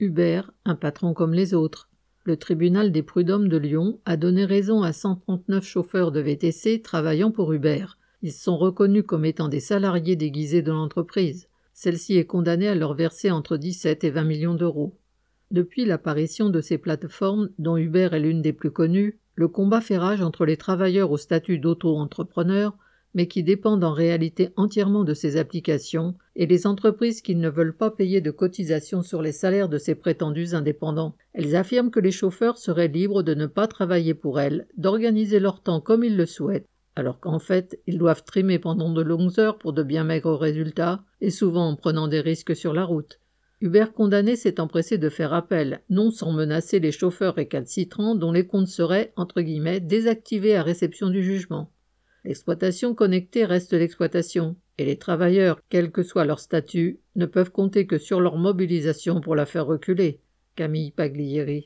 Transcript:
Uber, un patron comme les autres. Le tribunal des prud'hommes de Lyon a donné raison à 139 chauffeurs de VTC travaillant pour Uber. Ils sont reconnus comme étant des salariés déguisés de l'entreprise. Celle-ci est condamnée à leur verser entre 17 et 20 millions d'euros. Depuis l'apparition de ces plateformes, dont Uber est l'une des plus connues, le combat fait rage entre les travailleurs au statut d'auto-entrepreneur mais qui dépendent en réalité entièrement de ces applications, et les entreprises qui ne veulent pas payer de cotisations sur les salaires de ces prétendus indépendants. Elles affirment que les chauffeurs seraient libres de ne pas travailler pour elles, d'organiser leur temps comme ils le souhaitent, alors qu'en fait, ils doivent trimer pendant de longues heures pour de bien maigres résultats, et souvent en prenant des risques sur la route. Hubert condamné s'est empressé de faire appel, non sans menacer les chauffeurs récalcitrants dont les comptes seraient, entre guillemets, désactivés à réception du jugement. L'exploitation connectée reste l'exploitation, et les travailleurs, quel que soit leur statut, ne peuvent compter que sur leur mobilisation pour la faire reculer. Camille Paglieri.